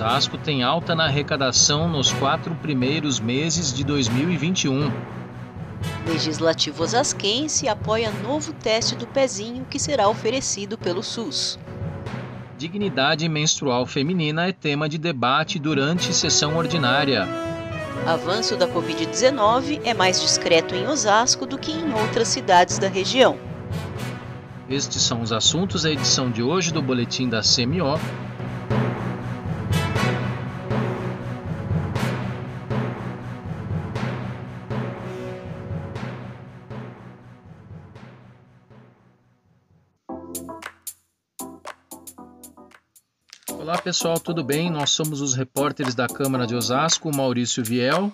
Osasco tem alta na arrecadação nos quatro primeiros meses de 2021. Legislativo Osasquense apoia novo teste do pezinho que será oferecido pelo SUS. Dignidade menstrual feminina é tema de debate durante sessão ordinária. Avanço da Covid-19 é mais discreto em Osasco do que em outras cidades da região. Estes são os assuntos da edição de hoje do Boletim da CMO, Olá pessoal, tudo bem? Nós somos os repórteres da Câmara de Osasco, Maurício Viel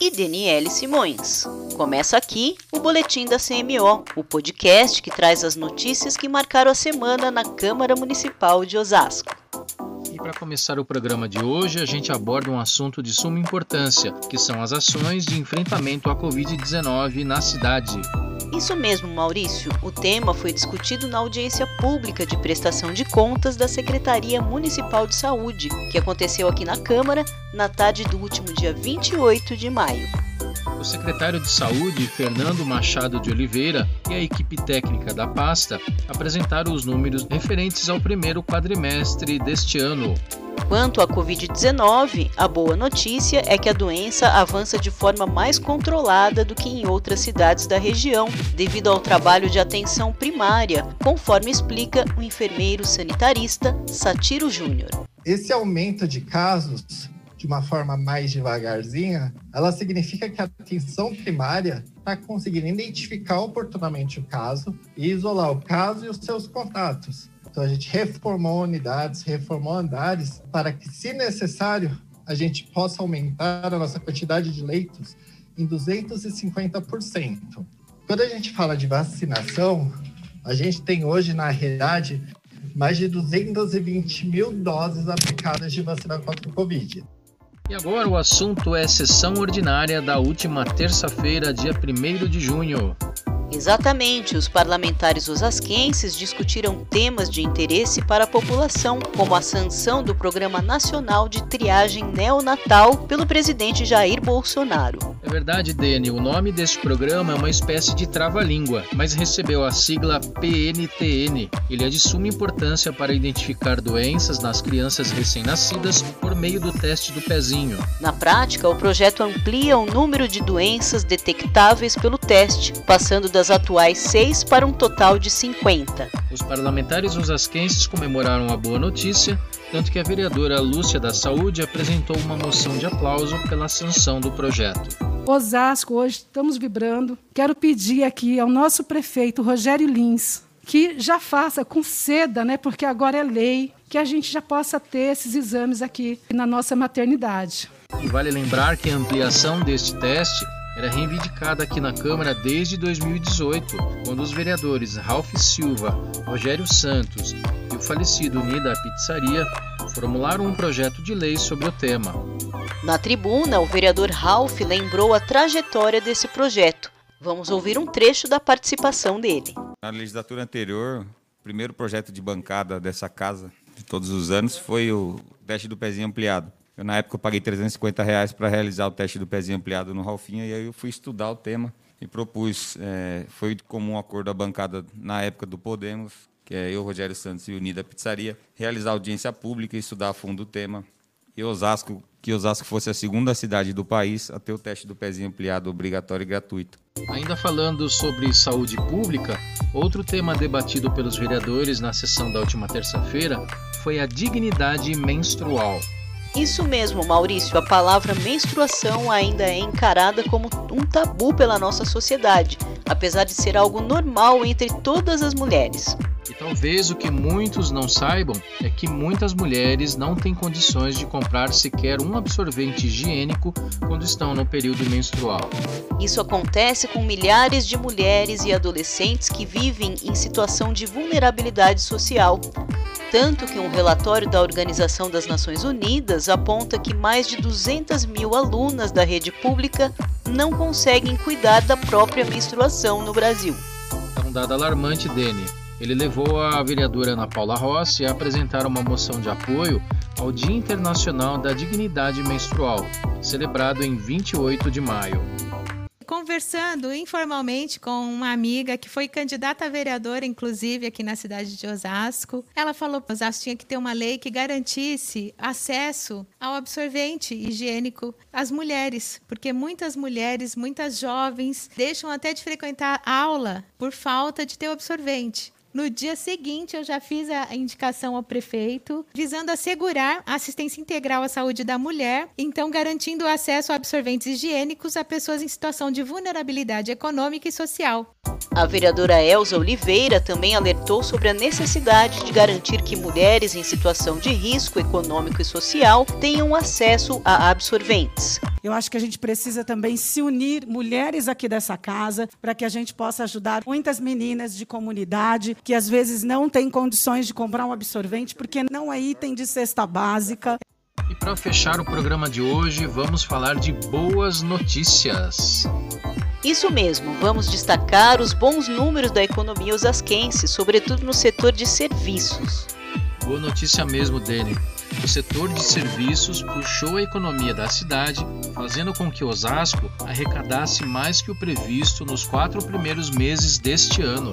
e Daniele Simões. Começa aqui o Boletim da CMO, o podcast que traz as notícias que marcaram a semana na Câmara Municipal de Osasco. E para começar o programa de hoje, a gente aborda um assunto de suma importância, que são as ações de enfrentamento à Covid-19 na cidade. Isso mesmo, Maurício. O tema foi discutido na audiência pública de prestação de contas da Secretaria Municipal de Saúde, que aconteceu aqui na Câmara na tarde do último dia 28 de maio. O secretário de Saúde, Fernando Machado de Oliveira, e a equipe técnica da pasta apresentaram os números referentes ao primeiro quadrimestre deste ano. Quanto à Covid-19, a boa notícia é que a doença avança de forma mais controlada do que em outras cidades da região, devido ao trabalho de atenção primária, conforme explica o enfermeiro sanitarista Satiro Júnior. Esse aumento de casos de uma forma mais devagarzinha, ela significa que a atenção primária está conseguindo identificar oportunamente o caso e isolar o caso e os seus contatos. Então a gente reformou unidades, reformou andares para que, se necessário, a gente possa aumentar a nossa quantidade de leitos em 250%. Quando a gente fala de vacinação, a gente tem hoje, na realidade, mais de 220 mil doses aplicadas de vacina contra o Covid. E agora o assunto é sessão ordinária da última terça-feira, dia 1 de junho. Exatamente, os parlamentares osasquenses discutiram temas de interesse para a população, como a sanção do Programa Nacional de Triagem Neonatal pelo presidente Jair Bolsonaro. É verdade, Dani, o nome desse programa é uma espécie de trava-língua, mas recebeu a sigla PNTN. Ele é de suma importância para identificar doenças nas crianças recém-nascidas por meio do teste do pezinho. Na prática, o projeto amplia o número de doenças detectáveis pelo teste, passando das das atuais seis para um total de 50. Os parlamentares osasquenses comemoraram a boa notícia, tanto que a vereadora Lúcia da Saúde apresentou uma moção de aplauso pela sanção do projeto. Osasco, hoje estamos vibrando. Quero pedir aqui ao nosso prefeito Rogério Lins que já faça com seda, né, porque agora é lei, que a gente já possa ter esses exames aqui na nossa maternidade. E vale lembrar que a ampliação deste teste era reivindicada aqui na Câmara desde 2018, quando os vereadores Ralph Silva, Rogério Santos e o falecido Nida Pizzaria formularam um projeto de lei sobre o tema. Na tribuna, o vereador Ralph lembrou a trajetória desse projeto. Vamos ouvir um trecho da participação dele. Na legislatura anterior, o primeiro projeto de bancada dessa casa de todos os anos foi o teste do pezinho ampliado. Eu, na época, eu paguei 350 reais para realizar o teste do pezinho ampliado no Ralfinha, e aí eu fui estudar o tema e propus, é, foi comum acordo da bancada na época do Podemos, que é eu, Rogério Santos e Unida Pizzaria, realizar audiência pública e estudar a fundo o tema. E Osasco, que Osasco fosse a segunda cidade do país a ter o teste do pezinho ampliado obrigatório e gratuito. Ainda falando sobre saúde pública, outro tema debatido pelos vereadores na sessão da última terça-feira foi a dignidade menstrual. Isso mesmo, Maurício. A palavra menstruação ainda é encarada como um tabu pela nossa sociedade, apesar de ser algo normal entre todas as mulheres. E talvez o que muitos não saibam é que muitas mulheres não têm condições de comprar sequer um absorvente higiênico quando estão no período menstrual. Isso acontece com milhares de mulheres e adolescentes que vivem em situação de vulnerabilidade social tanto que um relatório da Organização das Nações Unidas aponta que mais de 200 mil alunas da rede pública não conseguem cuidar da própria menstruação no Brasil. É um dado alarmante, Dene. Ele levou a vereadora Ana Paula Rossi a apresentar uma moção de apoio ao Dia Internacional da Dignidade Menstrual, celebrado em 28 de maio conversando informalmente com uma amiga que foi candidata a vereadora, inclusive aqui na cidade de Osasco. Ela falou que Osasco tinha que ter uma lei que garantisse acesso ao absorvente higiênico às mulheres, porque muitas mulheres, muitas jovens, deixam até de frequentar aula por falta de ter o absorvente. No dia seguinte, eu já fiz a indicação ao prefeito, visando assegurar a assistência integral à saúde da mulher, então garantindo o acesso a absorventes higiênicos a pessoas em situação de vulnerabilidade econômica e social. A vereadora Elza Oliveira também alertou sobre a necessidade de garantir que mulheres em situação de risco econômico e social tenham acesso a absorventes. Eu acho que a gente precisa também se unir, mulheres aqui dessa casa, para que a gente possa ajudar muitas meninas de comunidade que às vezes não têm condições de comprar um absorvente porque não é item de cesta básica. E para fechar o programa de hoje, vamos falar de boas notícias. Isso mesmo, vamos destacar os bons números da economia osasquense, sobretudo no setor de serviços. Boa notícia mesmo dele. O setor de serviços puxou a economia da cidade, fazendo com que Osasco arrecadasse mais que o previsto nos quatro primeiros meses deste ano.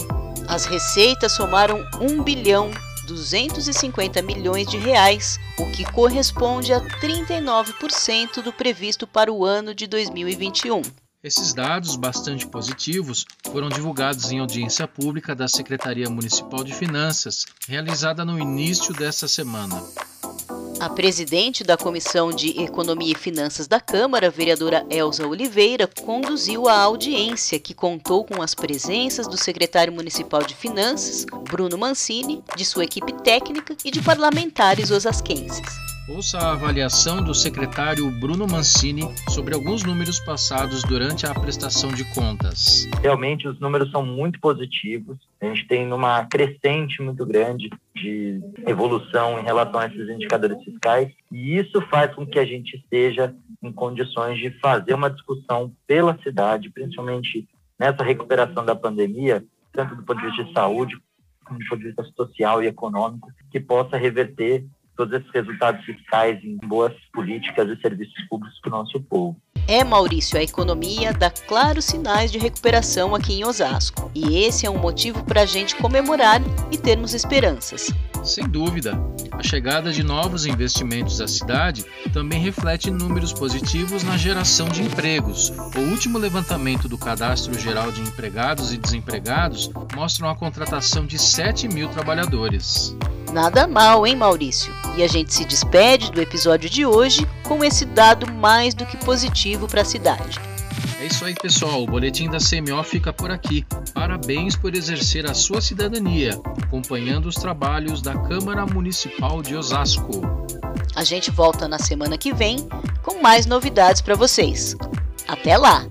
As receitas somaram 1 bilhão 250 milhões de reais, o que corresponde a 39% do previsto para o ano de 2021. Esses dados, bastante positivos, foram divulgados em audiência pública da Secretaria Municipal de Finanças, realizada no início desta semana. A presidente da Comissão de Economia e Finanças da Câmara, vereadora Elza Oliveira, conduziu a audiência que contou com as presenças do secretário municipal de Finanças, Bruno Mancini, de sua equipe técnica e de parlamentares osasquenses. Ouça a avaliação do secretário Bruno Mancini sobre alguns números passados durante a prestação de contas. Realmente, os números são muito positivos. A gente tem uma crescente muito grande de evolução em relação a esses indicadores fiscais, e isso faz com que a gente esteja em condições de fazer uma discussão pela cidade, principalmente nessa recuperação da pandemia, tanto do ponto de vista de saúde, como do ponto de vista social e econômico, que possa reverter todos esses resultados fiscais em boas políticas e serviços públicos para o nosso povo. É, Maurício, a economia dá claros sinais de recuperação aqui em Osasco. E esse é um motivo para a gente comemorar e termos esperanças. Sem dúvida, a chegada de novos investimentos à cidade também reflete números positivos na geração de empregos. O último levantamento do Cadastro Geral de Empregados e Desempregados mostra a contratação de 7 mil trabalhadores. Nada mal, hein, Maurício? E a gente se despede do episódio de hoje com esse dado mais do que positivo para a cidade. É isso aí, pessoal. O boletim da CMO fica por aqui. Parabéns por exercer a sua cidadania, acompanhando os trabalhos da Câmara Municipal de Osasco. A gente volta na semana que vem com mais novidades para vocês. Até lá!